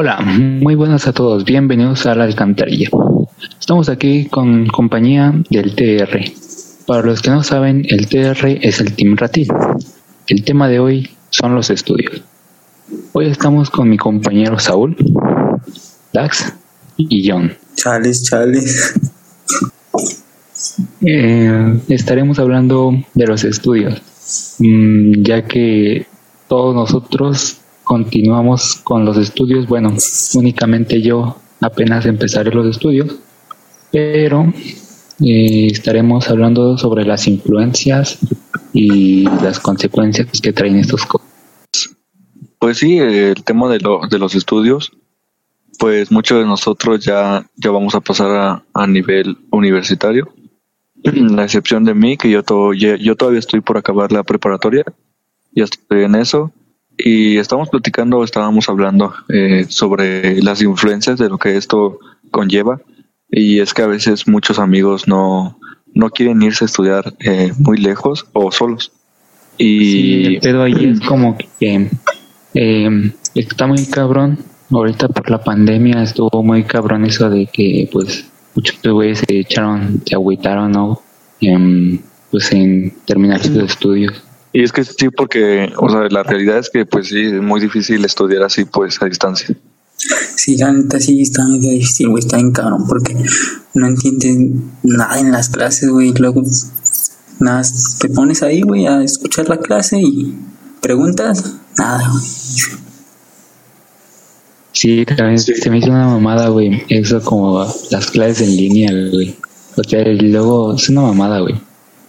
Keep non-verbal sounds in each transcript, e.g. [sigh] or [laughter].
Hola, muy buenas a todos, bienvenidos a la alcantarilla. Estamos aquí con compañía del TR. Para los que no saben, el TR es el Team Ratil. El tema de hoy son los estudios. Hoy estamos con mi compañero Saúl, Dax y John. Chales, chales. Eh, estaremos hablando de los estudios, mm, ya que todos nosotros continuamos con los estudios. Bueno, únicamente yo apenas empezaré los estudios, pero eh, estaremos hablando sobre las influencias y las consecuencias que traen estos cosas. Pues sí, el tema de, lo, de los estudios, pues muchos de nosotros ya, ya vamos a pasar a, a nivel universitario, [clears throat] la excepción de mí, que yo, to, yo todavía estoy por acabar la preparatoria, ya estoy en eso, y estamos platicando, estábamos hablando eh, sobre las influencias de lo que esto conlleva y es que a veces muchos amigos no, no quieren irse a estudiar eh, muy lejos o solos. Y pero ahí es como que eh, está muy cabrón. Ahorita por la pandemia estuvo muy cabrón eso de que pues muchos güeyes se echaron, se agüitaron, ¿no? pues en terminar sus estudios. Y es que sí, porque, o sea, la realidad es que, pues sí, es muy difícil estudiar así, pues, a distancia. Sí, la neta sí está muy difícil, güey, está bien cabrón, porque no entienden nada en las clases, güey, luego nada, te pones ahí, güey, a escuchar la clase y preguntas, nada, güey. Sí, también se me hizo una mamada, güey, eso como las clases en línea, güey. O sea, luego es una mamada, güey.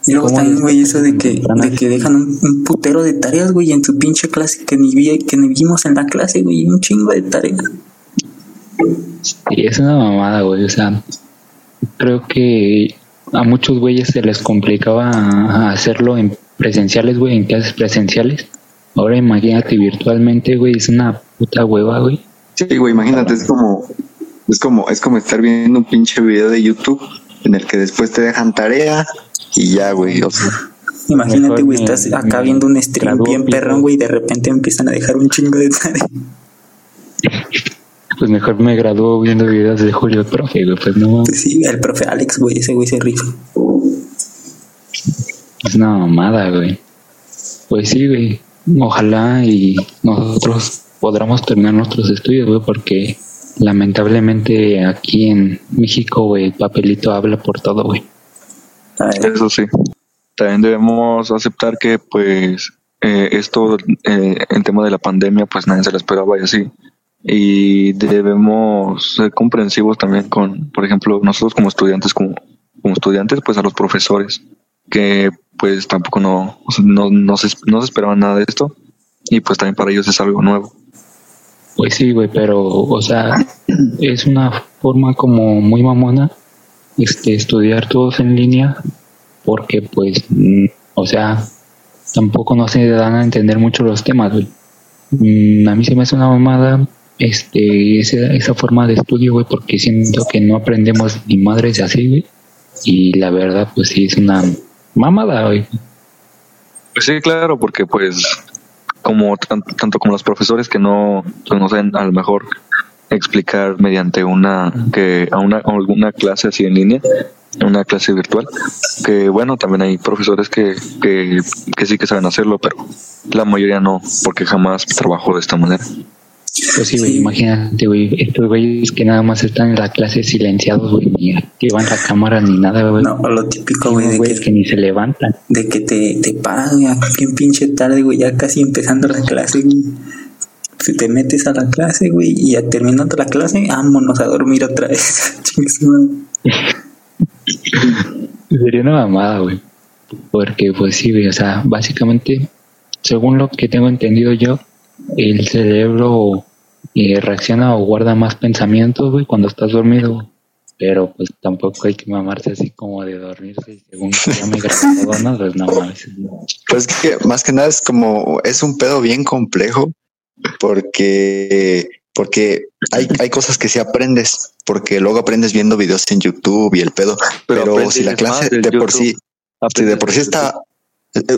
Y luego también, güey, eso de que, de que dejan un, putero de tareas, güey, en su pinche clase que ni, vi, que ni vimos en la clase, güey, un chingo de tareas. Sí, es una mamada, güey, o sea, creo que a muchos güeyes se les complicaba hacerlo en presenciales, güey, en clases presenciales. Ahora imagínate virtualmente, güey, es una puta hueva, güey. Sí, güey, imagínate, es como, es como, es como estar viendo un pinche video de YouTube en el que después te dejan tarea y ya, güey, o sea. Imagínate, güey, estás acá viendo un stream bien perrón, güey, y de repente empiezan a dejar un chingo de tarea. Pues mejor me graduó viendo videos de Julio el profe, güey, pues no. Pues sí, el profe Alex, güey, ese güey se rifa. Es una mamada, güey. Pues sí, güey. Ojalá y nosotros podamos terminar nuestros estudios, güey, porque lamentablemente aquí en México, güey, el papelito habla por todo, güey. Eso sí. También debemos aceptar que, pues, eh, esto, eh, en tema de la pandemia, pues nadie se lo esperaba y así. Y debemos ser comprensivos también con, por ejemplo, nosotros como estudiantes, como, como estudiantes, pues a los profesores, que pues tampoco no, no, no, se, no se esperaban nada de esto. Y pues también para ellos es algo nuevo. Pues sí, güey, pero, o sea, es una forma como muy mamona este, estudiar todos en línea porque pues, mm, o sea, tampoco no se dan a entender mucho los temas. Mm, a mí se me hace una mamada este, esa, esa forma de estudio, güey, porque siento que no aprendemos ni madres así, güey. Y la verdad, pues sí, es una mamada, güey. Pues sí, claro, porque pues como tanto como los profesores que no, pues no saben a lo mejor explicar mediante una que a una alguna clase así en línea una clase virtual que bueno también hay profesores que, que, que sí que saben hacerlo pero la mayoría no porque jamás trabajo de esta manera pues sí, güey, imagínate, güey, estos güeyes que nada más están en la clase silenciados, güey, ni activan la cámara ni nada, güey. No, lo típico, güey, de que, que, ni se levantan. De que te, te paran, güey, bien pinche tarde, güey, ya casi empezando la clase, güey si te metes a la clase, güey, y ya terminando la clase, vámonos a dormir otra vez. [laughs] Sería una mamada, güey. Porque, pues sí, güey, o sea, básicamente, según lo que tengo entendido yo, el cerebro eh, reacciona o guarda más pensamientos, güey, cuando estás dormido. Pero pues tampoco hay que mamarse así como de dormirse según que ya me [laughs] grabado, ¿no? Pues no mames. Pues que más que nada es como, es un pedo bien complejo porque porque hay, hay cosas que sí aprendes, porque luego aprendes viendo videos en YouTube y el pedo, pero, si la clase de por sí, si de por sí está,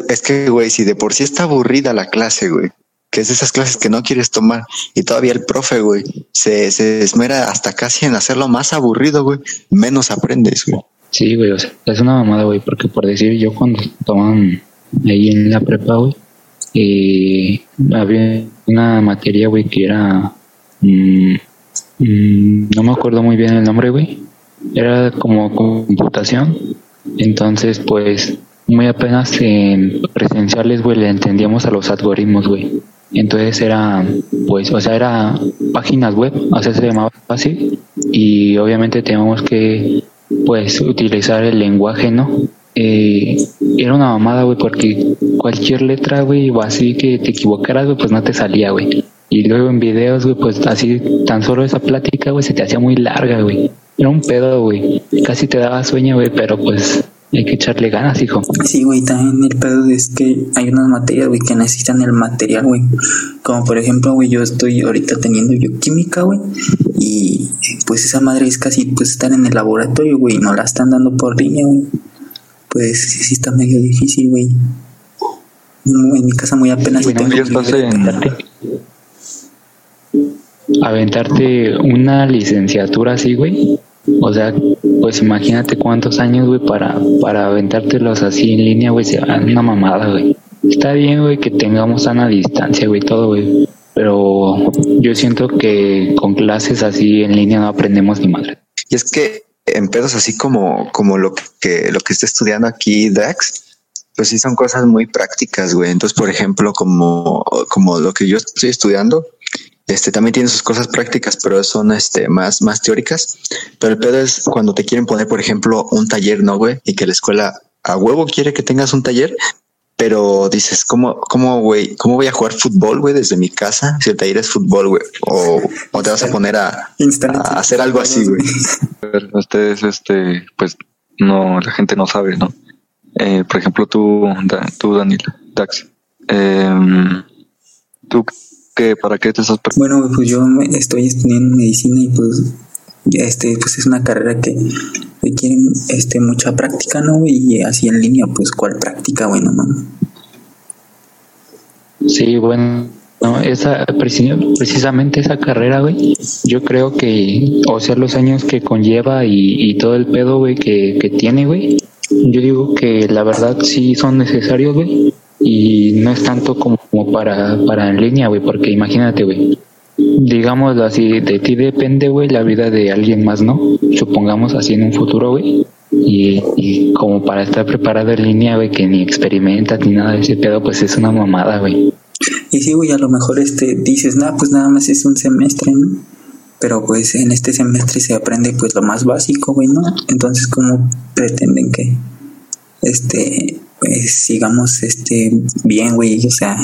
es que, güey, si de por sí está aburrida la clase, güey, que es de esas clases que no quieres tomar. Y todavía el profe, güey, se, se esmera hasta casi en hacerlo más aburrido, güey. Menos aprendes, güey. Sí, güey, o sea, es una mamada, güey, porque por decir, yo cuando toman ahí en la prepa, güey, eh, había una materia, güey, que era... mm, mm, no me acuerdo muy bien el nombre, güey. Era como computación. Entonces, pues, muy apenas en presenciales, güey, le entendíamos a los algoritmos, güey. Entonces era, pues, o sea, era páginas web, o sea, se llamaba así. Y obviamente teníamos que, pues, utilizar el lenguaje, ¿no? Eh, era una mamada, güey, porque cualquier letra, güey, o así que te equivocaras, güey, pues no te salía, güey. Y luego en videos, güey, pues así, tan solo esa plática, güey, se te hacía muy larga, güey. Era un pedo, güey. Casi te daba sueño, güey, pero pues hay que echarle ganas, hijo. Sí, güey, también el pedo es que hay unas materias, güey, que necesitan el material, güey. Como por ejemplo, güey, yo estoy ahorita teniendo bioquímica, güey. Y pues esa madre es casi pues estar en el laboratorio, güey. No la están dando por línea, güey. Pues sí, sí está medio difícil, güey. En mi casa muy apenas sí Bueno, tengo ya estás en- Aventarte una licenciatura así, güey. O sea, pues imagínate cuántos años, güey, para, para aventártelos así en línea, güey, se una mamada, güey. Está bien, güey, que tengamos sana distancia, güey, todo, güey. Pero yo siento que con clases así en línea no aprendemos ni madre. Y es que en pedos así como, como lo que, lo que está estudiando aquí Dax, pues sí son cosas muy prácticas, güey. Entonces, por ejemplo, como, como lo que yo estoy estudiando, este también tiene sus cosas prácticas, pero son este más, más teóricas. Pero el pedo es cuando te quieren poner, por ejemplo, un taller, ¿no, güey? Y que la escuela a huevo quiere que tengas un taller, pero dices, ¿cómo, cómo, güey? ¿Cómo voy a jugar fútbol, güey, desde mi casa? Si el taller es fútbol, güey. O, o te vas a poner a, hacer algo así, güey. ver, ustedes, este, pues, no, la gente no sabe, ¿no? Eh, por ejemplo, tú, Da- tú Daniel, Dax, em, tú, qué, ¿para qué te estás Bueno, pues yo me- estoy estudiando medicina y pues este pues es una carrera que requiere este mucha práctica, ¿no? Y así en línea, pues cuál práctica, bueno, mames. Sí, bueno, no, esa, preci- precisamente esa carrera, güey, yo creo que, o sea, los años que conlleva y, y todo el pedo, güey, que, que tiene, güey, yo digo que la verdad sí son necesarios, güey, y no es tanto como, como para, para en línea, güey, porque imagínate, güey, digámoslo así, de ti depende, güey, la vida de alguien más, ¿no? Supongamos así en un futuro, güey. Y, como para estar preparado en línea, güey, que ni experimentas ni nada de ese pedo, pues es una mamada, güey. Y sí, güey, a lo mejor este dices, nada, pues nada más es un semestre, ¿no? Pero pues en este semestre se aprende pues lo más básico, güey, ¿no? Entonces, ¿cómo pretenden que este pues sigamos este bien, güey? O sea,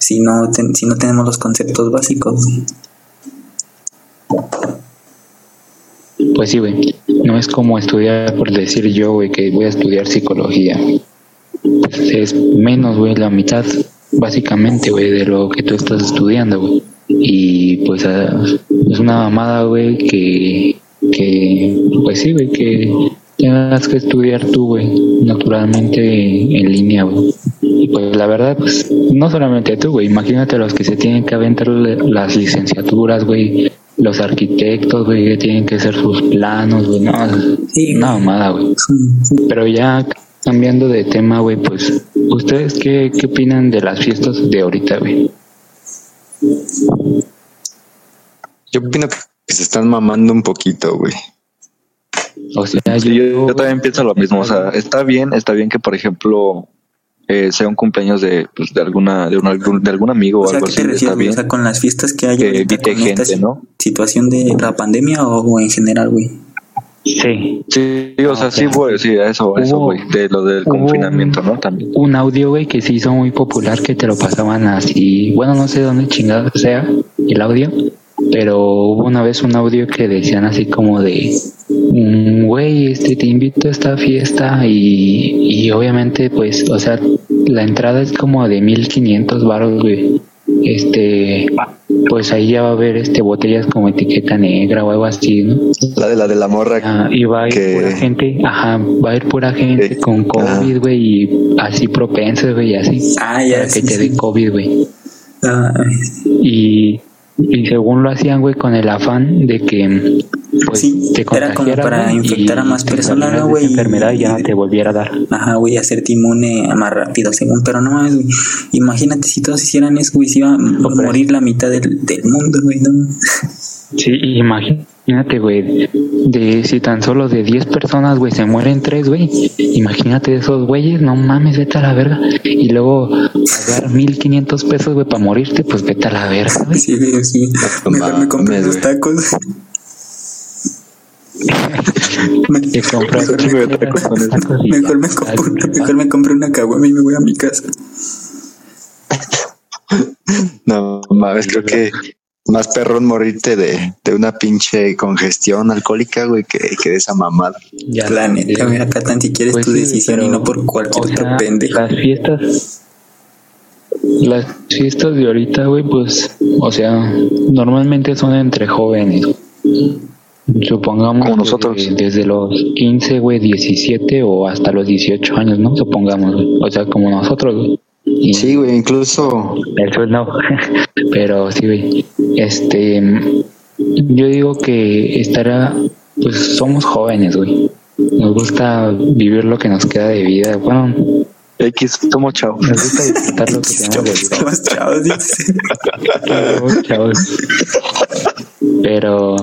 si no ten- si no tenemos los conceptos básicos. Pues sí, güey. No es como estudiar, por decir yo, güey, que voy a estudiar psicología. Es menos, güey, la mitad, básicamente, güey, de lo que tú estás estudiando, güey. Y pues ah, es una mamada, güey, que, que, pues sí, güey, que tengas que estudiar tú, güey, naturalmente en línea, güey. Y pues la verdad, pues no solamente tú, güey, imagínate los que se tienen que aventar las licenciaturas, güey, los arquitectos, güey, que tienen que hacer sus planos, güey, no, Sí, una mamada, güey. Pero ya cambiando de tema, güey, pues, ¿ustedes qué, qué opinan de las fiestas de ahorita, güey? Yo opino que se están mamando un poquito, güey. O sea, Sí, yo, yo, también pienso lo mismo, o sea, está bien, está bien que, por ejemplo, eh, sea un cumpleaños de, pues, de alguna, de un, algún, de algún amigo o O sea, algo ¿qué así, te está refieres, güey? bien O sea, con las fiestas que hay que ahorita con esta gente, ¿no? situación de la pandemia o en general, güey. sí, Sí, o sea, Ok. sí, güey, sí, eso, a eso, Hubo- güey, de lo del hubo confinamiento, un- ¿no? También. un audio, güey, que se hizo muy popular que te lo pasaban así. Bueno, no sé dónde chingada sea el audio, pero hubo una vez un audio que decían así como de, mm, güey, este, te invito a esta fiesta y, y obviamente, pues, o sea, la entrada es como de 1500 baros, güey. Este, pues ahí ya va a haber este botellas como etiqueta negra o algo así, ¿no? La de la de la morra. Ah, y va a ir que- pura gente, ajá, va a ir pura gente Sí. con. COVID, güey, y así propensos, güey, así. Ah, ya, para que sí, te sí. dé COVID, güey. Ay, y, y según lo hacían, güey, con el afán de que pues, Sí, te era como para infectar a más personas, salieras ¿no, de güey? enfermedad y ya te volviera a dar. Ajá, güey, hacerte inmune más rápido, según. Pero no mames, güey. Imagínate si todos hicieran eso, güey, se iba a morir la mitad del, del mundo, güey, ¿no? Sí, y imagínate, güey, de si tan solo de 10 personas, güey, se mueren 3, güey. Imagínate esos güeyes, no mames, vete a la verga. Y luego pagar 1500 pesos, güey, para morirte, pues vete a la verga, güey. Sí, güey, sí. [laughs] Mejor me compré güey. tacos. Me- compras tacos tacos y Mejor me, compro, mejor me compro una caguama y me voy a mi casa. No mames, creo que más perrón morirte de, de una pinche congestión alcohólica, güey, que, que de esa mamada. ya, La neta, mira, acá tan si quieres pues tu sí, decisión pero, y no por cualquier o otro sea, pendejo. Las fiestas, las fiestas de ahorita, güey, pues, o sea, normalmente son entre jóvenes. Supongamos Como nosotros. de- desde los 15, güey, 17 o hasta los 18 años, ¿no? Supongamos, güey. O sea, como nosotros, güey. Y Sí, güey, incluso Eso no, [laughs] pero sí, güey. Este, yo digo que estará, pues somos jóvenes, güey. Nos gusta vivir lo que nos queda de vida. Bueno, X, somos chavos. nos gusta disfrutar lo que [laughs] tenemos de vida. Los chavos, dice. Chavos, chavos. Pero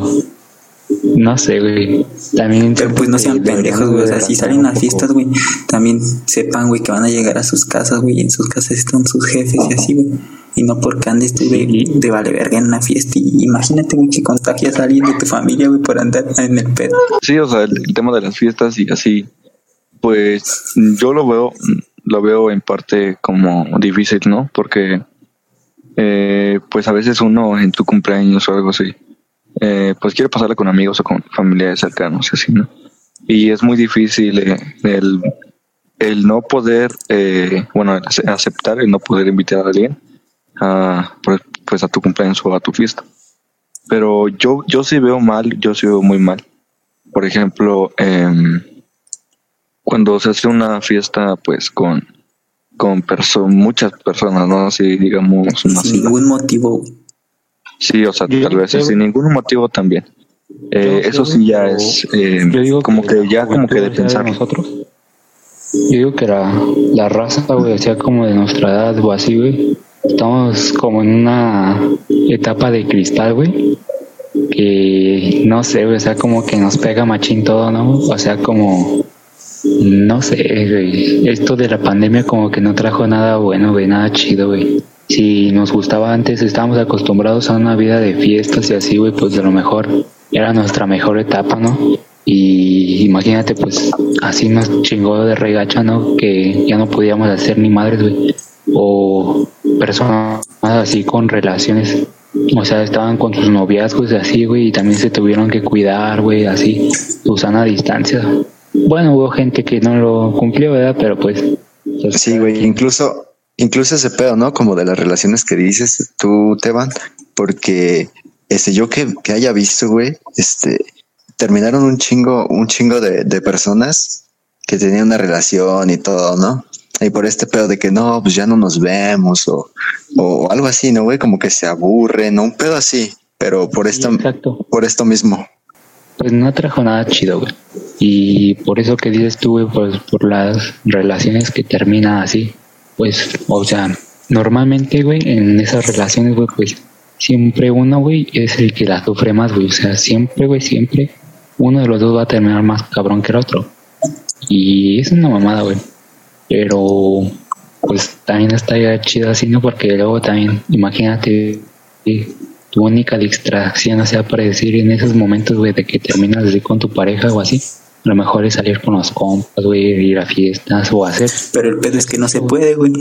no sé, güey. También Pero pues no sean pendejos, güey. O sea, si salen a fiestas, güey, también sepan, güey, que van a llegar a sus casas, güey. Y en sus casas están sus jefes y así, güey. Y no porque andes tú de, Sí. de vale verga en una fiesta. Y imagínate, güey, que contagias a alguien de tu familia, güey, por andar en el pedo. Sí, o sea, el, el tema de las fiestas y así, pues yo lo veo, lo veo en parte como difícil, ¿no? Porque, eh, pues a veces uno en tu cumpleaños o algo así, eh, pues quiere pasarla con amigos o con familiares cercanos y así, ¿no? Y es muy difícil eh, el, el no poder, eh, bueno, aceptar el no poder invitar a alguien a, pues, pues a tu cumpleaños o a tu fiesta. Pero yo, yo sí veo mal, yo sí veo muy mal por ejemplo, em, cuando se hace una fiesta, pues con, con perso- muchas personas, ¿no? Así, digamos, Sin ningún motivo. Sí, o sea, Yo tal vez sin ningún motivo también. Eh, eso sí ya es eh, Yo digo como que, ya como que de pensar. nosotros. Yo digo que la, la raza, güey, o sea, como de nuestra edad o así, güey. Estamos como en una etapa de cristal, güey. Que no sé, güey, o sea, como que nos pega machín todo, ¿no? O sea, como. No sé, güey. Esto de la pandemia como que no trajo nada bueno, güey, nada chido, güey. Si nos gustaba antes, estábamos acostumbrados a una vida de fiestas y así, güey, pues de lo mejor era nuestra mejor etapa, ¿no? Y imagínate, pues así nos chingó de regacha, ¿no? Que ya no podíamos hacer ni madres, güey. O personas así con relaciones, o sea, estaban con sus noviazgos y así, güey, y también se tuvieron que cuidar, güey, así, su sana distancia. Bueno, hubo gente que no lo cumplió, ¿verdad? Pero pues... pues, Sí, güey, incluso, incluso ese pedo, ¿no? Como de las relaciones que dices tú, Teban, porque este, yo que, que haya visto, güey, este, terminaron un chingo, un chingo de, de personas que tenían una relación y todo, ¿no? Y por este pedo de que no, pues ya no nos vemos o, o algo así, ¿no, güey? Como que se aburren, ¿no? Un pedo así, pero por esto, exacto. por esto mismo. Pues no trajo nada chido, güey. Y por eso que dices tú, güey, pues por las relaciones que terminan así. Pues, o sea, normalmente, güey, en esas relaciones, güey, pues siempre uno, güey, es el que la sufre más, güey. O sea, siempre, güey, siempre uno de los dos va a terminar más cabrón que el otro. Y es una mamada, güey. Pero, pues también está ya chido así, ¿no? Porque luego también, imagínate, tu única distracción, o sea, para decir en esos momentos, güey, de que terminas así con tu pareja o así, lo mejor es salir con los compas, güey, ir a fiestas o hacer, Pero el pedo es que no se puede, güey.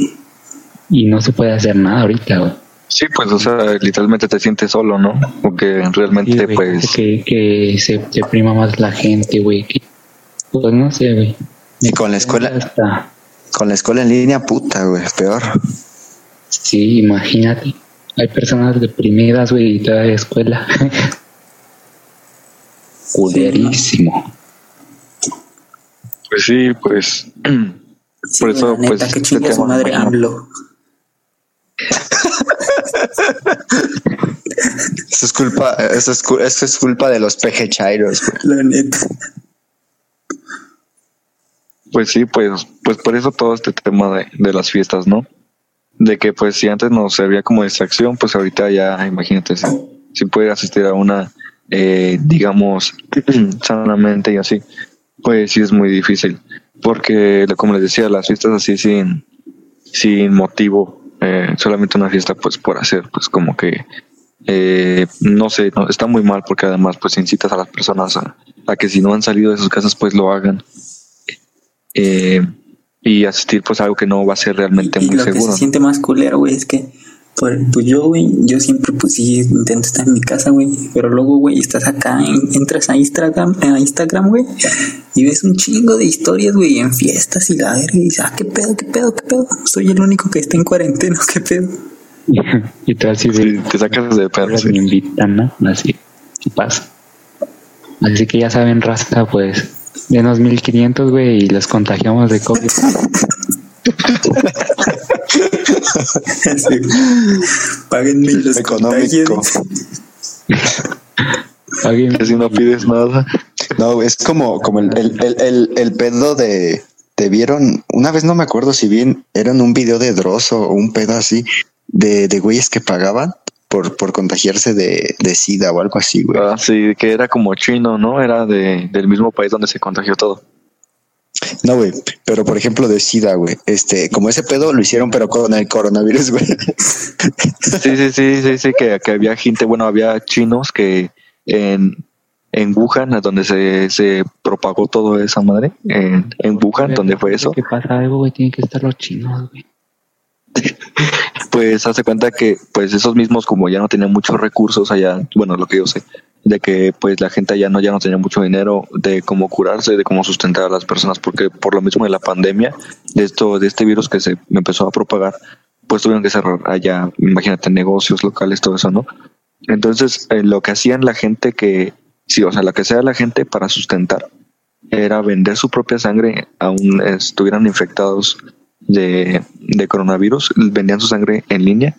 y no se puede hacer nada ahorita, güey. Sí, pues, o sea, literalmente te sientes solo, ¿no? Porque Sí, realmente, pues, que, que se te prima más la gente, güey, que, pues no sé, güey. Y con la escuela, Hasta- con la escuela en línea, puta, güey, peor. sí, imagínate. Hay personas deprimidas, güey, y todavía hay escuela. [laughs] Culerísimo. Pues sí, pues, [clears throat] Sí, Por eso, la neta, pues, que este su madre bueno. AMLO. Eso es culpa, eso es, eso es culpa de los pejechairos. La neta. Pues sí, pues, pues por eso todo este tema de, de las fiestas, ¿no? De que pues si antes nos servía como distracción, pues ahorita ya, imagínate, si, si puede asistir a una, eh, digamos, [clears throat] sanamente y así, pues sí es muy difícil. Porque, como les decía, las fiestas así sin, sin motivo, eh, solamente una fiesta pues por hacer, pues como que, eh, no sé, no, está muy mal porque además pues incitas a las personas a, a que si no han salido de sus casas pues lo hagan eh, y asistir pues a algo que no va a ser realmente Y muy lo que seguro. se siente más culero, güey, es que, pues yo, güey, yo siempre, pues sí, intento estar en mi casa, güey, pero luego, güey, estás acá, en- entras a Instagram, a Instagram, güey, y ves un chingo de historias, güey, en fiestas y la verga, y dices, ah, qué pedo, qué pedo, qué pedo, soy el único que está en cuarentena, [laughs] qué pedo. y tú así Sí, te sacas de perro. "Ahora sí. me invitan, ¿no? Así, ¿qué pasa? Así que ya saben, raza, pues, denos 1500, güey, y los contagiamos de COVID. [laughs] Así, Páguenme los Económico. si no pides nada. No, es como, como el, el, el, el, el pedo de. Te vieron, una vez no me acuerdo si bien eran un video de Dross o un pedo así de, de güeyes que pagaban por, por contagiarse de, de SIDA o algo así, güey. Ah, sí, que era como chino, ¿no? Era de, del mismo país donde se contagió todo. No, güey, pero por ejemplo de SIDA, güey. Este, como ese pedo lo hicieron, pero con el coronavirus, güey. Sí, sí, sí, sí, sí, que, que había gente, bueno, había chinos que en, en Wuhan, donde se, se propagó todo esa madre, en, en Wuhan, donde fue eso, ¿Qué pasa algo, güey? Tienen que estar los chinos, güey. [laughs] pues hace cuenta que pues esos mismos como ya no tenían muchos recursos allá, bueno, lo que yo sé, de que pues la gente allá no ya no tenía mucho dinero de cómo curarse, de cómo sustentar a las personas, porque por lo mismo de la pandemia, de esto, de este virus que se empezó a propagar, pues tuvieron que cerrar allá, imagínate, negocios locales, todo eso, ¿no? Entonces, eh, lo que hacían la gente que, sí, o sea, lo que hacía la gente para sustentar era vender su propia sangre, aún estuvieran infectados de, de coronavirus, vendían su sangre en línea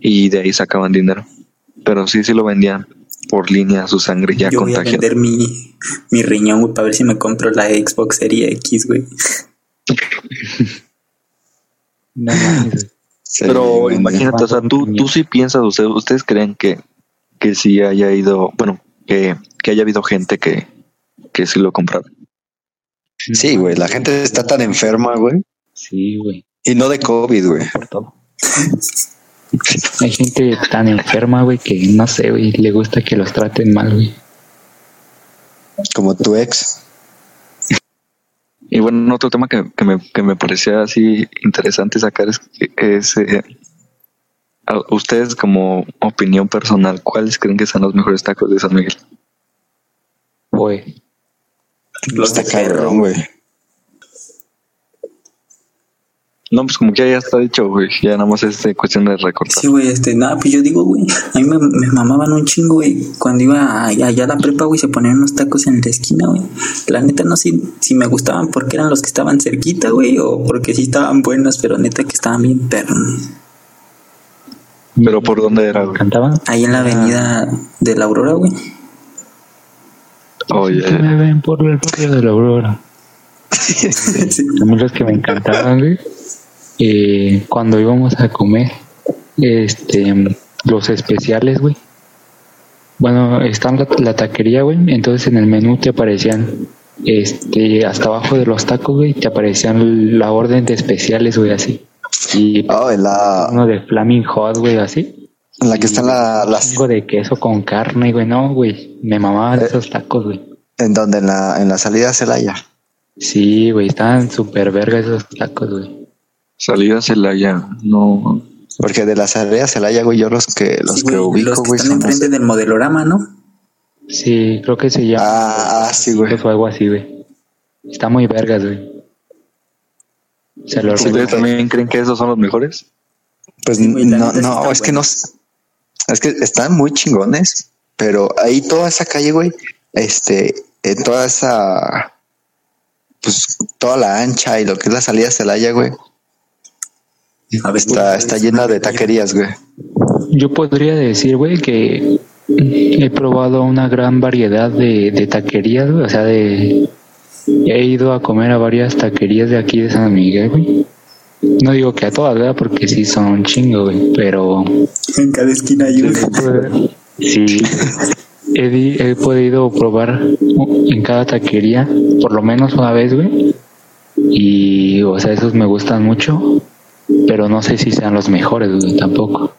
y de ahí sacaban dinero. Pero sí, sí lo vendían por línea su sangre ya Yo voy a contagiada. vender mi, mi riñón, güey, para ver si me compro la Xbox Series X, güey. [laughs] No Pero imagínate, o sea, tú, tú sí piensas, ustedes, ustedes creen que, que sí haya ido, bueno, que, que haya habido gente que, que sí lo compraron. Sí, güey, la gente está tan enferma, güey. Sí, güey, Y no de COVID, güey. por todo. Hay gente tan enferma, güey, que no sé, güey, le gusta que los traten mal, güey. Como tu ex. Y bueno, otro tema que, que, me, que me parecía así interesante sacar es, es eh, a ustedes como opinión personal, ¿cuáles creen que son los mejores tacos de San Miguel? Güey, Los de güey. No, pues como que ya está dicho, güey, ya nada más es eh, cuestión de recortar. Sí, güey, este, nada, pues yo digo, güey, a mí me, me mamaban un chingo, güey. Cuando iba allá, a la prepa, güey, se ponían unos tacos en la esquina, güey. La neta no sé si me gustaban porque eran los que estaban cerquita, güey, o porque sí estaban buenos, pero neta que estaban bien perros. Pero ¿por dónde era, güey? ¿cantaban? Ahí en la avenida de la Aurora, güey. Oye, Que me ven por el barrio de la Aurora. Sí. A mí los que me encantaban, güey, eh, cuando íbamos a comer, este, los especiales, güey. Bueno, está la, la taquería, güey, entonces en el menú te aparecían, este, hasta abajo de los tacos, güey, te aparecían la orden de especiales, güey, así. Y Oh, la, uno de Flaming Hot, güey, así. en la que están la, las, chingo de queso con carne, güey, no, güey, me mamaban esos tacos, güey. en donde en la, en la salida a Celaya. Sí, güey, estaban súper verga esos tacos, güey. Salida a Celaya, no. Porque de la salida a Celaya, güey, yo los que, los Sí, que güey, ubico, los que güey, están enfrente los- del modelorama, ¿no? Sí, creo que se llama. Ah, ah, sí, güey. O algo así, güey. Está muy vergas, güey. Se lo ¿Ustedes también creen que esos son los mejores? Pues Sí, no, no, es que no, es que están muy chingones, pero ahí toda esa calle, güey, este, en toda esa, pues toda la ancha y lo que es la salida a Celaya, güey, A ver, Está, está llena de taquerías, güey. Yo podría decir, güey, que he probado una gran variedad de, de taquerías, güey, o sea, de... He ido a comer a varias taquerías de aquí de San Miguel, güey. No digo que a todas, ¿verdad? Porque sí son un chingo, güey, pero... En cada esquina hay una. Sí, he, he podido probar en cada taquería por lo menos una vez, güey. Y, o sea, esos me gustan mucho, pero no sé si sean los mejores, güey, tampoco.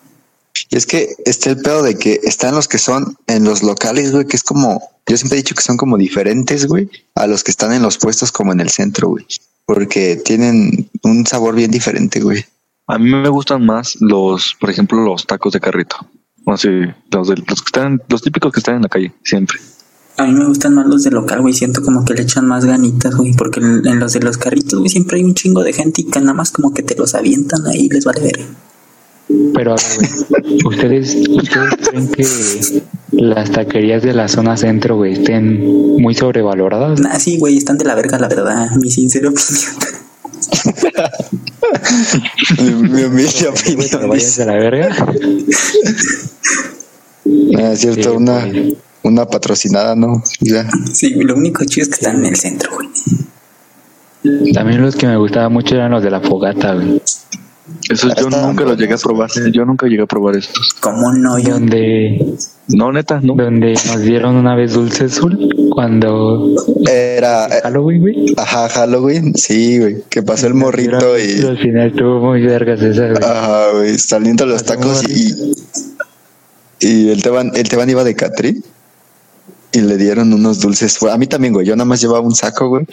Y es que está el pedo de que están los que son en los locales, güey, que es como, yo siempre he dicho que son como diferentes, güey, a los que están en los puestos como en el centro, güey. Porque tienen un sabor bien diferente, güey. A mí me gustan más los, por ejemplo, los tacos de carrito. O sea, los, de, los que están, los típicos que están en la calle, siempre. A mí me gustan más los de local, güey. Siento como que le echan más ganitas, güey. Porque en, en los de los carritos, güey, siempre hay un chingo de gente y que nada más como que te los avientan ahí y les vale ver. Pero, a ver, güey, ¿ustedes, ¿ustedes creen que las taquerías de la zona centro, güey, estén muy sobrevaloradas? Nah, sí, güey, están de la verga, la verdad. Mi sincera opinión. Mi humilde [laughs] ¿Te opinión. vayas de la verga? Ah, es cierto, Sí, una. Una patrocinada, ¿no? Ya. Sí, lo único chido es que están en el centro, güey. También los que me gustaban mucho eran los de la fogata, güey. Esos yo nunca los llegué a probar. Yo nunca llegué a probar estos. ¿Cómo no? Yo, Donde, No, neta, no. donde nos dieron una vez dulce azul cuando Era, eh, Halloween, güey. ajá, Halloween, sí, güey, que pasó el morrito Pero y, Al final estuvo muy vergas esa, güey. ajá, güey, saliendo los tacos y, y el Teban, el Teban iba de Catri y le dieron unos dulces. A mí también, güey, yo nada más llevaba un saco, güey,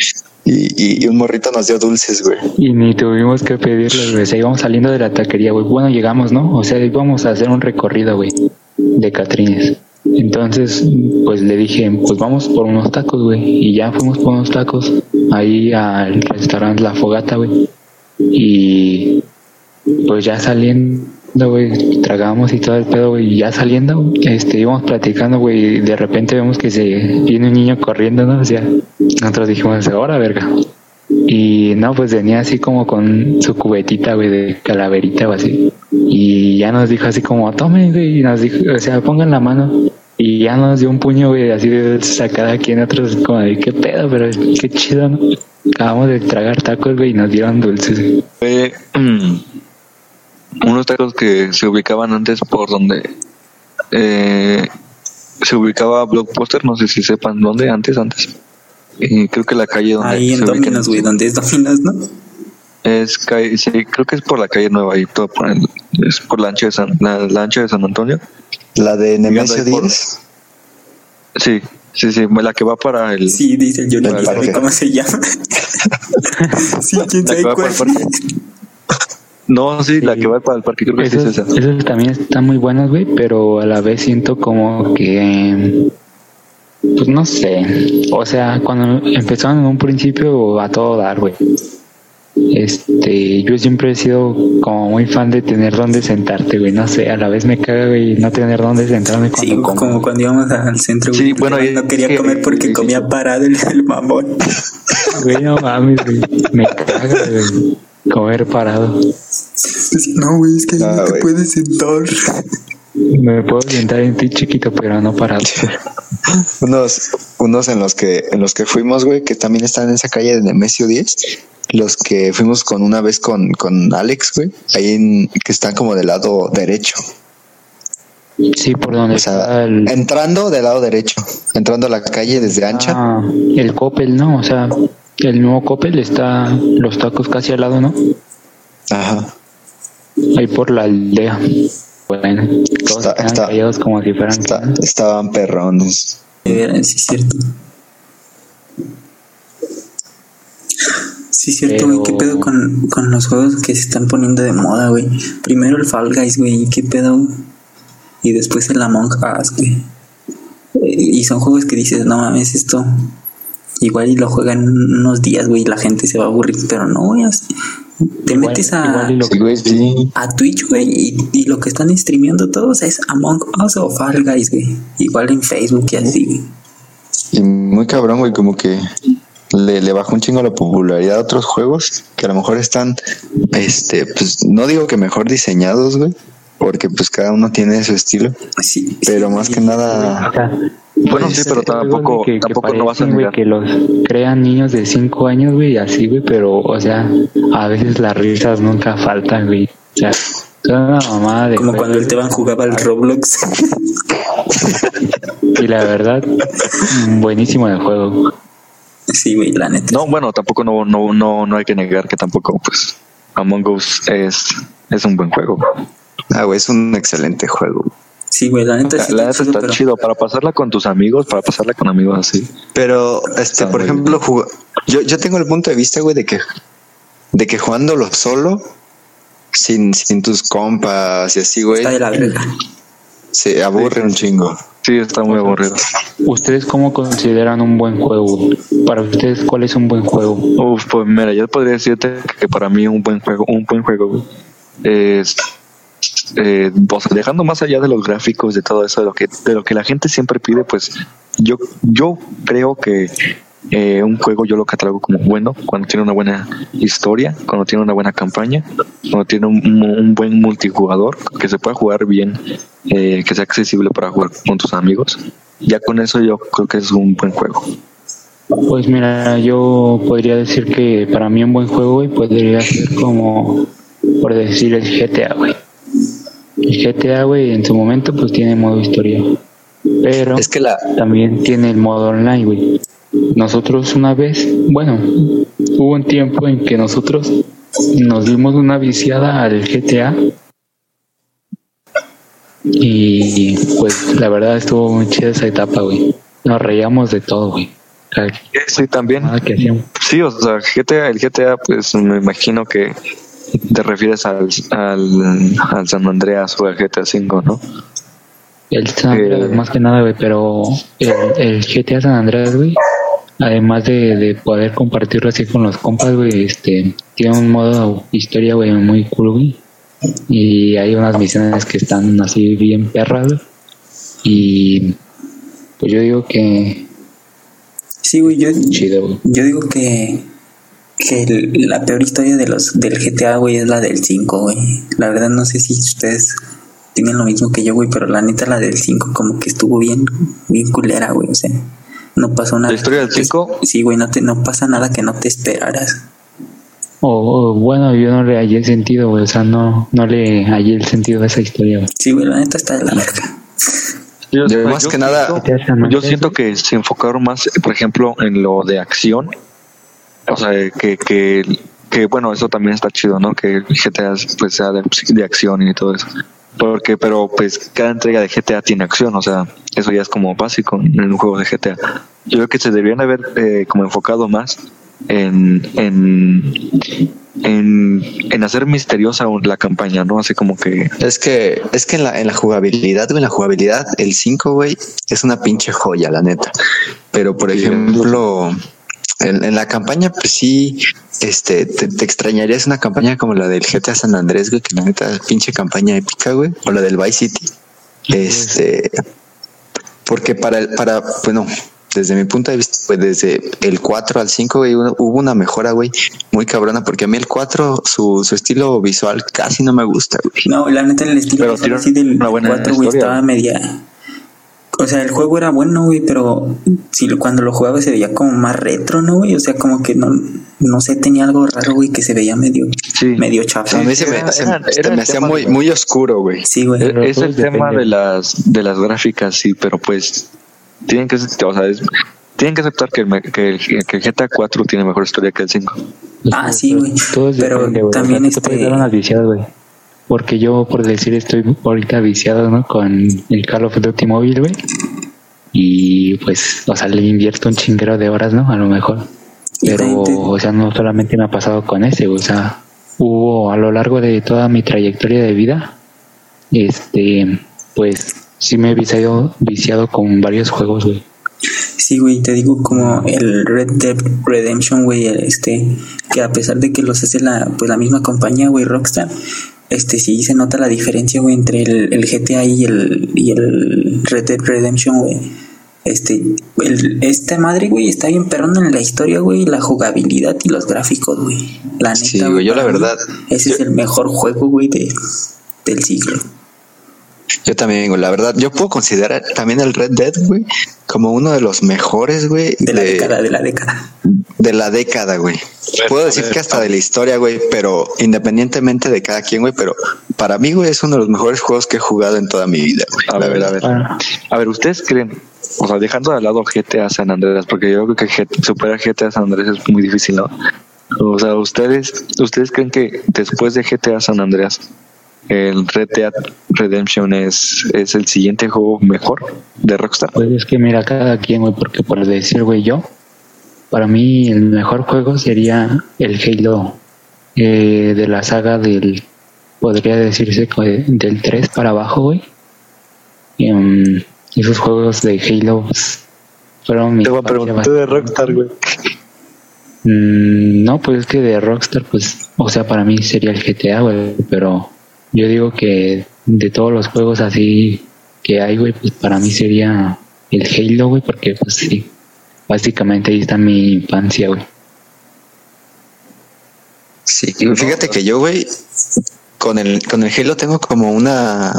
y, y, un morrito nos dio dulces, güey. Y ni tuvimos que pedirles, güey. O íbamos saliendo de la taquería, güey. Bueno, llegamos, ¿no? O sea, íbamos a hacer un recorrido, güey, de Catrines. Entonces, pues le dije, pues vamos por unos tacos, güey. Y ya fuimos por unos tacos ahí al restaurante La Fogata, güey. Y pues ya saliendo, güey, tragamos y todo el pedo, güey. Y ya saliendo, este, íbamos platicando, güey. Y de repente vemos que se viene un niño corriendo, ¿no? O sea, nosotros dijimos, ahora, verga. Y no, pues venía así como con su cubetita, güey, de calaverita o así. Y ya nos dijo así como, tomen, güey, y nos dijo, o sea, pongan la mano. Y ya nos dio un puño, güey, así de sacada aquí en otros, como de qué pedo, pero qué chido, ¿no? Acabamos de tragar tacos, güey, y nos dieron dulces. [clears throat] unos tacos que se ubicaban antes por donde eh, se ubicaba Blockbuster, no sé si sepan dónde, antes, antes. Y creo que la calle donde ahí en Dominos, güey, donde es Dominos, ¿no? es calle, sí, creo que es por la calle Nueva ahí, todo por el- es por la ancha de San, la, la ancha de San Antonio. La de Nemesio ahí por- Díaz. Sí, sí, sí, la que va para el Sí, dice el Johnny, El ¿quién sabe parque. ¿cómo se llama? [laughs] sí, quién sabe cuál. No, sí, la que va para el parque, creo que sí es esa. esos también están muy buenos, güey, pero a la vez siento como que, pues no sé, o sea, cuando empezaron en un principio a todo dar, güey. Este, yo siempre he sido como muy fan de tener donde sentarte, güey, no sé, a la vez me caga, güey, no tener donde sentarme cuando Sí, como. como cuando íbamos al centro, Sí, güey, que bueno, el y- no quería comer porque comía parado el, el mamón. Güey, no mames, güey, me caga, güey, comer parado. No, güey, es que ahí Ah, no te güey. puedes sentar. Me puedo sentar en ti chiquito, pero no parado. [laughs] Unos, unos en los que, en los que fuimos, güey, que también están en esa calle de Nemesio 10. Los que fuimos con una vez con, con Alex, güey, ahí en, que están como del lado derecho. Sí, por donde O sea, está el, entrando del lado derecho, entrando a la calle desde ancha. Ah, el Coppel, ¿no? O sea, el nuevo Coppel está los tacos casi al lado, ¿no? Ajá. Ahí por la aldea. Bueno, todos Está- están está- callados como si fueran. Está- estaban perrones. Sí, es cierto. Sí, es cierto, güey. ¿Qué Pero- pedo con, con los juegos que se están poniendo de moda, güey? Primero el Fall Guys, güey. ¿Qué pedo? Y después el Among Us, güey. Y son juegos que dices, no mames, esto. Igual y lo juegan unos días, güey, y la gente se va a aburrir, pero no, güey. Te Igual- metes a, Sí, Twitch, güey, y, y lo que están streameando todos es Among Us o Fall Guys, güey. Igual en Facebook y así, güey. Y muy cabrón, güey, como que le, le bajó un chingo la popularidad a otros juegos que a lo mejor están, este, pues no digo que mejor diseñados, güey, porque pues cada uno tiene su estilo, Sí, pero sí, más sí. que nada, Bueno, pues, sí, pero hay tampoco- que, que tampoco no vas a güey, que los crean niños de 5 años, güey, y así, güey, pero, o sea, a veces las risas nunca faltan, güey. O sea, son una mamada de Como cuando el Teban jugaba al Roblox. Y la verdad, buenísimo el juego. sí, güey, la neta. No, bueno, tampoco no, no, no, no hay que negar que tampoco, pues, Among Us es, es un buen juego. ah, güey, es un excelente juego. Sí, güey, la neta sí la está neta chido, está pero- chido para pasarla con tus amigos, para pasarla con amigos así. Pero, este, Está por ejemplo, jug- yo, yo tengo el punto de vista, güey, de que, de que jugándolo solo, sin, sin tus compas y así, güey, Está de la verga. se aburre un chingo. Sí, está muy aburrido. ¿Ustedes cómo consideran un buen juego? Para ustedes, ¿cuál es un buen juego? Uf, pues mira, yo podría decirte que para mí un buen juego, un buen juego güey, es eh, o sea, dejando más allá de los gráficos, de todo eso, de lo que, de lo que la gente siempre pide, pues yo, yo creo que eh, un juego yo lo catalogo como bueno cuando tiene una buena historia, cuando tiene una buena campaña, cuando tiene un, un- buen multijugador, que se pueda jugar bien, eh, que sea accesible para jugar con tus amigos. Ya con eso yo creo que es un buen juego. Pues mira, yo podría decir que para mí un buen juego, güey, podría ser como, por decir, el GTA, güey. El GTA, güey, en su momento, pues tiene modo historia. Pero Es que la, también tiene el modo online, güey. Nosotros una vez, bueno, hubo un tiempo en que nosotros nos dimos una viciada al GTA. Y pues la verdad estuvo muy chida esa etapa, güey. Nos reíamos de todo, güey. Sí, también. que. Sí, o sea, GTA, el GTA, pues me imagino que te refieres al, al, al San Andreas o al GTA V, ¿no? El San Andreas, Eh. más que nada, güey, pero el, el GTA San Andreas, güey, además de, de poder compartirlo así con los compas, güey, este, tiene un modo historia, güey, muy cool, güey. Y hay unas misiones que están así bien perras, güey. Y pues yo digo que Sí, güey, yo, chido, güey. yo digo que, que el- la peor historia de los del GTA, güey, es la del 5, güey. La verdad no sé si ustedes tienen lo mismo que yo, güey, pero la neta la del 5 como que estuvo bien, bien culera, güey. O sea, no pasó nada. ¿La historia del 5? Sí, güey, no, te, no pasa nada que no te esperaras. O, o, bueno, yo no le hallé el sentido, güey, o sea, no, no le hallé el sentido a esa historia, güey. Sí, güey, la neta está de la verga. Yo, más que nada- siento- yo siento que se enfocaron más, por ejemplo, en lo de acción. O sea, que, que, que bueno, eso también está chido, ¿no? Que GTA pues sea de, de acción y todo eso. Porque, pero pues cada entrega de GTA tiene acción, o sea, eso ya es como básico en un juego de GTA. Yo creo que se deberían haber eh, como enfocado más en, en, en, en hacer misteriosa la campaña, ¿no? Así como que es que, es que en la, en la jugabilidad, en la jugabilidad, el 5, güey, es una pinche joya, la neta. Pero, por Sí, ejemplo, en, en la campaña, pues sí, este, te, te extrañarías una campaña como la del GTA San Andrés, güey, que la neta, pinche campaña épica, güey, o la del Vice City. Este, porque para el, para, bueno, desde mi punto de vista, pues desde el 4 al 5, güey, hubo hubo una mejora, güey, muy cabrona, porque a mí el 4, su, su estilo visual casi no me gusta, güey. No, la neta el estilo Pero visual así del una buena 4, güey, estaba media... O sea, el juego era bueno, güey, pero si lo- cuando lo jugaba se veía como más retro, ¿no, güey? O sea, como que no, no sé, tenía algo raro, güey, que se veía medio, Sí. medio A chafa. mí se me, era- se- era- se era me el hacía muy, de- muy oscuro, güey. Sí, güey. Pero Es el tema depende. de las de las gráficas, sí, pero pues tienen que, o sea, es- tienen que aceptar que el, que, el, que el GTA 4 tiene mejor historia que el 5. Ah, sí, güey. Pero depende, también O sea, tú te Porque yo, por decir, estoy ahorita viciado, ¿no? Con el Call of Duty móvil, güey. Y pues, o sea, le invierto un chinguero de horas, ¿no? A lo mejor. Pero, o sea, no solamente me ha pasado con ese. O sea, hubo a lo largo de toda mi trayectoria de vida, este, pues, sí me he viciado, viciado con varios juegos, güey. Sí, güey, te digo como el Red Dead Redemption, güey, este, que a pesar de que los hace la, pues la misma compañía, güey, Rockstar, este sí se nota la diferencia, güey, entre el, el GTA y el, y el Red Dead Redemption, güey. Este, el, esta madre, güey, está bien perrón en la historia, güey, la jugabilidad y los gráficos, güey. La neta, Sí, güey, yo la verdad- Ese es el mejor juego, güey, de, del siglo. Yo también, güey, la verdad, yo puedo considerar también el Red Dead, güey, como uno de los mejores, güey, De la de, década, de la década. de la década, güey. Puedo decir que hasta de la historia, güey, pero independientemente de cada quien, güey, pero para mí, güey, es uno de los mejores juegos que he jugado en toda mi vida, güey. A La ver, a ver. A ver, ¿ustedes creen? O sea, dejando de lado GTA San Andreas, porque yo creo que superar GTA San Andreas es muy difícil, ¿no? O sea, ¿ustedes, ¿ustedes creen que después de GTA San Andreas, el Red Dead Redemption es, es el siguiente juego mejor de Rockstar? Pues es que mira, cada quien, güey, porque por decir, güey, yo, para mí el mejor juego sería el Halo eh, de la saga del, podría decirse, del 3 para abajo, güey. Y, um, esos juegos de Halo pues, fueron mi Te voy a preguntar de Rockstar, güey. Mm, no, pues es que de Rockstar, pues, o sea, para mí sería el GTA, güey, pero yo digo que de todos los juegos así que hay, güey, pues para mí sería el Halo, güey, porque pues sí, básicamente ahí está mi infancia, güey. Sí, fíjate que yo, güey, con el, con el Halo tengo como una,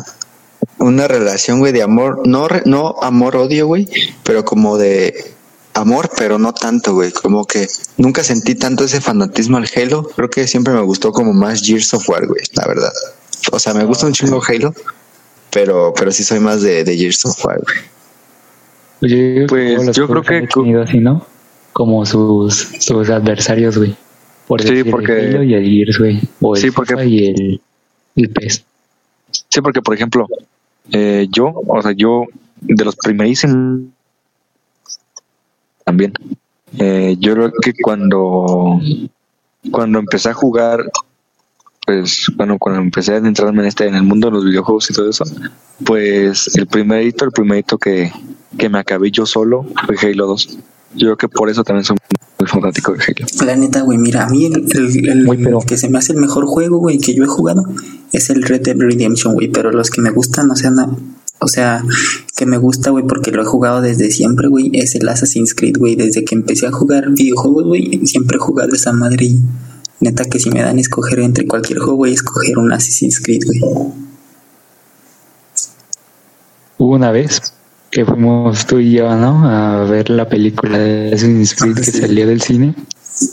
una relación, güey, de amor, no, no amor-odio, güey, pero como de amor, pero no tanto, güey, como que nunca sentí tanto ese fanatismo al Halo, creo que siempre me gustó como más Gears of War, güey, la verdad. O sea, me gusta un chingo Halo, pero, pero sí soy más de, de Gears of War, güey. Pues yo, Pues, creo que- tenido así, ¿no? Como sus, sus adversarios, güey. Por Sí, decir, porque- el Halo y el Gears, güey. O el Sí, porque- FIFA y el, el PES. Sí, porque, por ejemplo, eh, yo, o sea, yo, de los primerísimos también, eh, yo creo que cuando, cuando empecé a jugar, pues, bueno, cuando empecé a entrarme en este, en el mundo de los videojuegos y todo eso, pues, el primerito, el primerito que, que me acabé yo solo fue Halo 2. Yo creo que por eso también soy muy fanático de Halo. La neta, güey, mira, a mí el, el- el Güey, pero- que se me hace el mejor juego, güey, que yo he jugado es el Red Dead Redemption, güey, pero los que me gustan, o sea, no- o sea, que me gusta, güey, porque lo he jugado desde siempre, güey, es el Assassin's Creed, güey, desde que empecé a jugar videojuegos, güey, siempre he jugado esa madre y neta que si me dan a escoger entre cualquier juego, voy a escoger un Assassin's Creed, güey. Hubo una vez que fuimos tú y yo, ¿no? A ver la película de Assassin's Creed que Sí. salió del cine.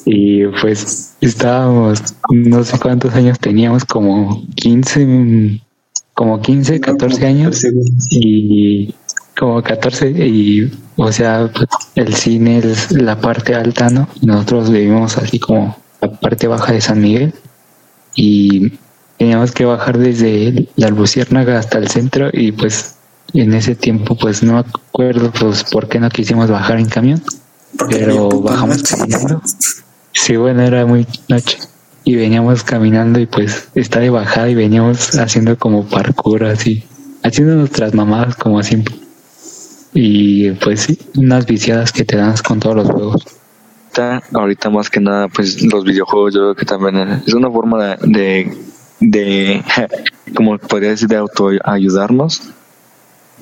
Y pues estábamos, no sé cuántos años teníamos, como 15, mm, como 15, 14 años. Y como 14, y o sea, el cine es la parte alta, ¿no? Y nosotros vivimos así como la parte baja de San Miguel. Y teníamos que bajar desde la Luciérnaga hasta el centro y pues en ese tiempo pues no me acuerdo pues por qué no quisimos bajar en camión Porque pero bajamos noche. caminando sí bueno era muy noche y veníamos caminando y pues está de bajada y veníamos haciendo como parkour así haciendo nuestras mamadas como siempre y pues sí unas viciadas que te das con todos los juegos ahorita, ahorita más que nada, pues los videojuegos yo creo que también es una forma de, de, [laughs] como podría decir, de autoayudarnos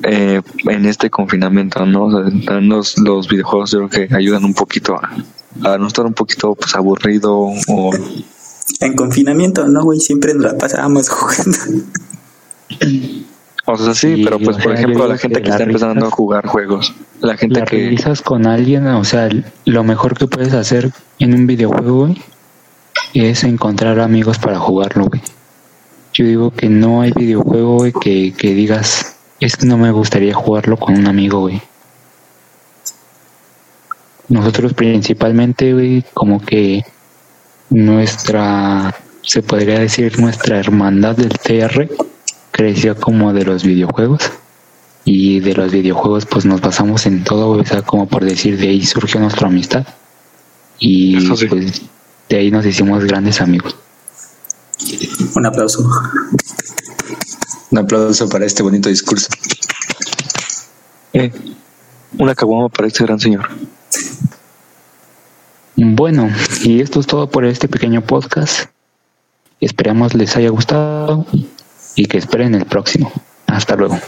eh, en este confinamiento, ¿no? O sea, los, los videojuegos yo creo que ayudan un poquito a, a no estar un poquito pues aburrido o En confinamiento, ¿no, güey? Siempre nos la pasábamos [laughs] jugando. [laughs] o sea sí, Sí, pero pues por sea, ejemplo la gente que que está empezando a jugar juegos, la gente la que realizas con alguien, o sea, lo mejor que puedes hacer en un videojuego, güey, es encontrar amigos para jugarlo, güey. Yo digo que no hay videojuego, güey, que, que digas, es que no me gustaría jugarlo con un amigo, güey. Nosotros principalmente, güey, como que nuestra, se podría decir, nuestra hermandad del TR creció como de los videojuegos y de los videojuegos pues nos basamos en todo, o sea, como por decir, de ahí surgió nuestra amistad y sí. pues de ahí nos hicimos grandes amigos. Un aplauso. Un aplauso para este bonito discurso. eh, una caguama para este gran señor. Bueno, y esto es todo por este pequeño podcast. Esperamos les haya gustado y que esperen el próximo. Hasta luego.